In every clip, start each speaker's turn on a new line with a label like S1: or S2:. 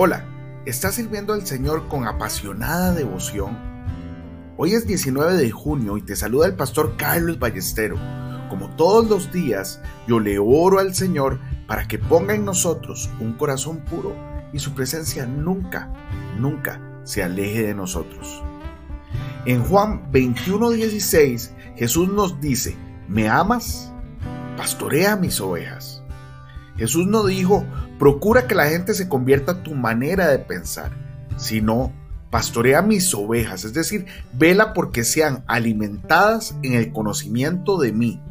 S1: Hola, ¿estás sirviendo al Señor con apasionada devoción? Hoy es 19 de junio y te saluda el pastor Carlos Ballestero. Como todos los días, yo le oro al Señor para que ponga en nosotros un corazón puro y su presencia nunca, nunca se aleje de nosotros. En Juan 21:16, Jesús nos dice, ¿me amas? Pastorea mis ovejas. Jesús no dijo, procura que la gente se convierta a tu manera de pensar, sino pastorea mis ovejas, es decir, vela porque sean alimentadas en el conocimiento de mí.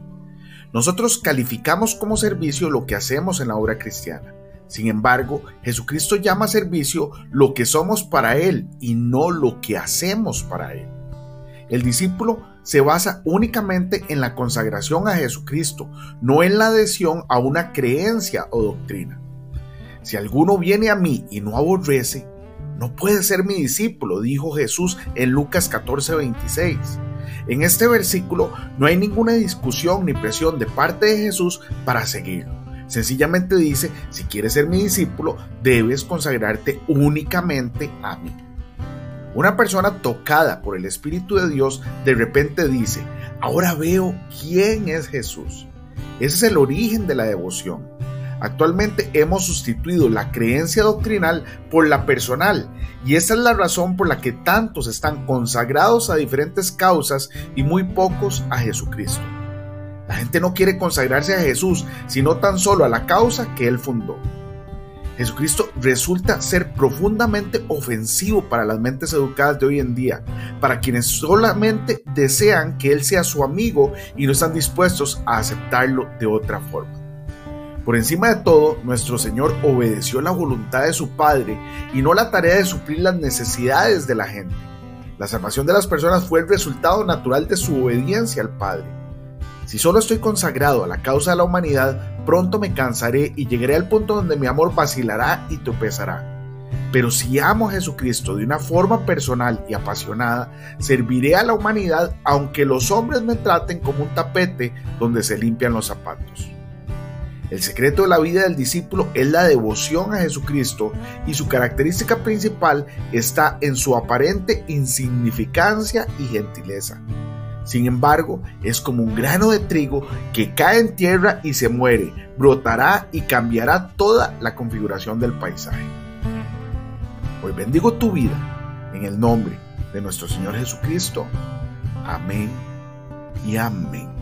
S1: Nosotros calificamos como servicio lo que hacemos en la obra cristiana. Sin embargo, Jesucristo llama servicio lo que somos para Él y no lo que hacemos para Él. El discípulo se basa únicamente en la consagración a Jesucristo, no en la adhesión a una creencia o doctrina. Si alguno viene a mí y no aborrece, no puede ser mi discípulo, dijo Jesús en Lucas 14:26. En este versículo no hay ninguna discusión ni presión de parte de Jesús para seguirlo. Sencillamente dice, si quieres ser mi discípulo, debes consagrarte únicamente a mí. Una persona tocada por el Espíritu de Dios de repente dice, ahora veo quién es Jesús. Ese es el origen de la devoción. Actualmente hemos sustituido la creencia doctrinal por la personal y esa es la razón por la que tantos están consagrados a diferentes causas y muy pocos a Jesucristo. La gente no quiere consagrarse a Jesús, sino tan solo a la causa que Él fundó. Jesucristo resulta ser profundamente ofensivo para las mentes educadas de hoy en día, para quienes solamente desean que Él sea su amigo y no están dispuestos a aceptarlo de otra forma. Por encima de todo, nuestro Señor obedeció la voluntad de su Padre y no la tarea de suplir las necesidades de la gente. La salvación de las personas fue el resultado natural de su obediencia al Padre. Si solo estoy consagrado a la causa de la humanidad, pronto me cansaré y llegaré al punto donde mi amor vacilará y tropezará. Pero si amo a Jesucristo de una forma personal y apasionada, serviré a la humanidad aunque los hombres me traten como un tapete donde se limpian los zapatos. El secreto de la vida del discípulo es la devoción a Jesucristo y su característica principal está en su aparente insignificancia y gentileza. Sin embargo, es como un grano de trigo que cae en tierra y se muere, brotará y cambiará toda la configuración del paisaje. Hoy bendigo tu vida en el nombre de nuestro Señor Jesucristo. Amén y amén.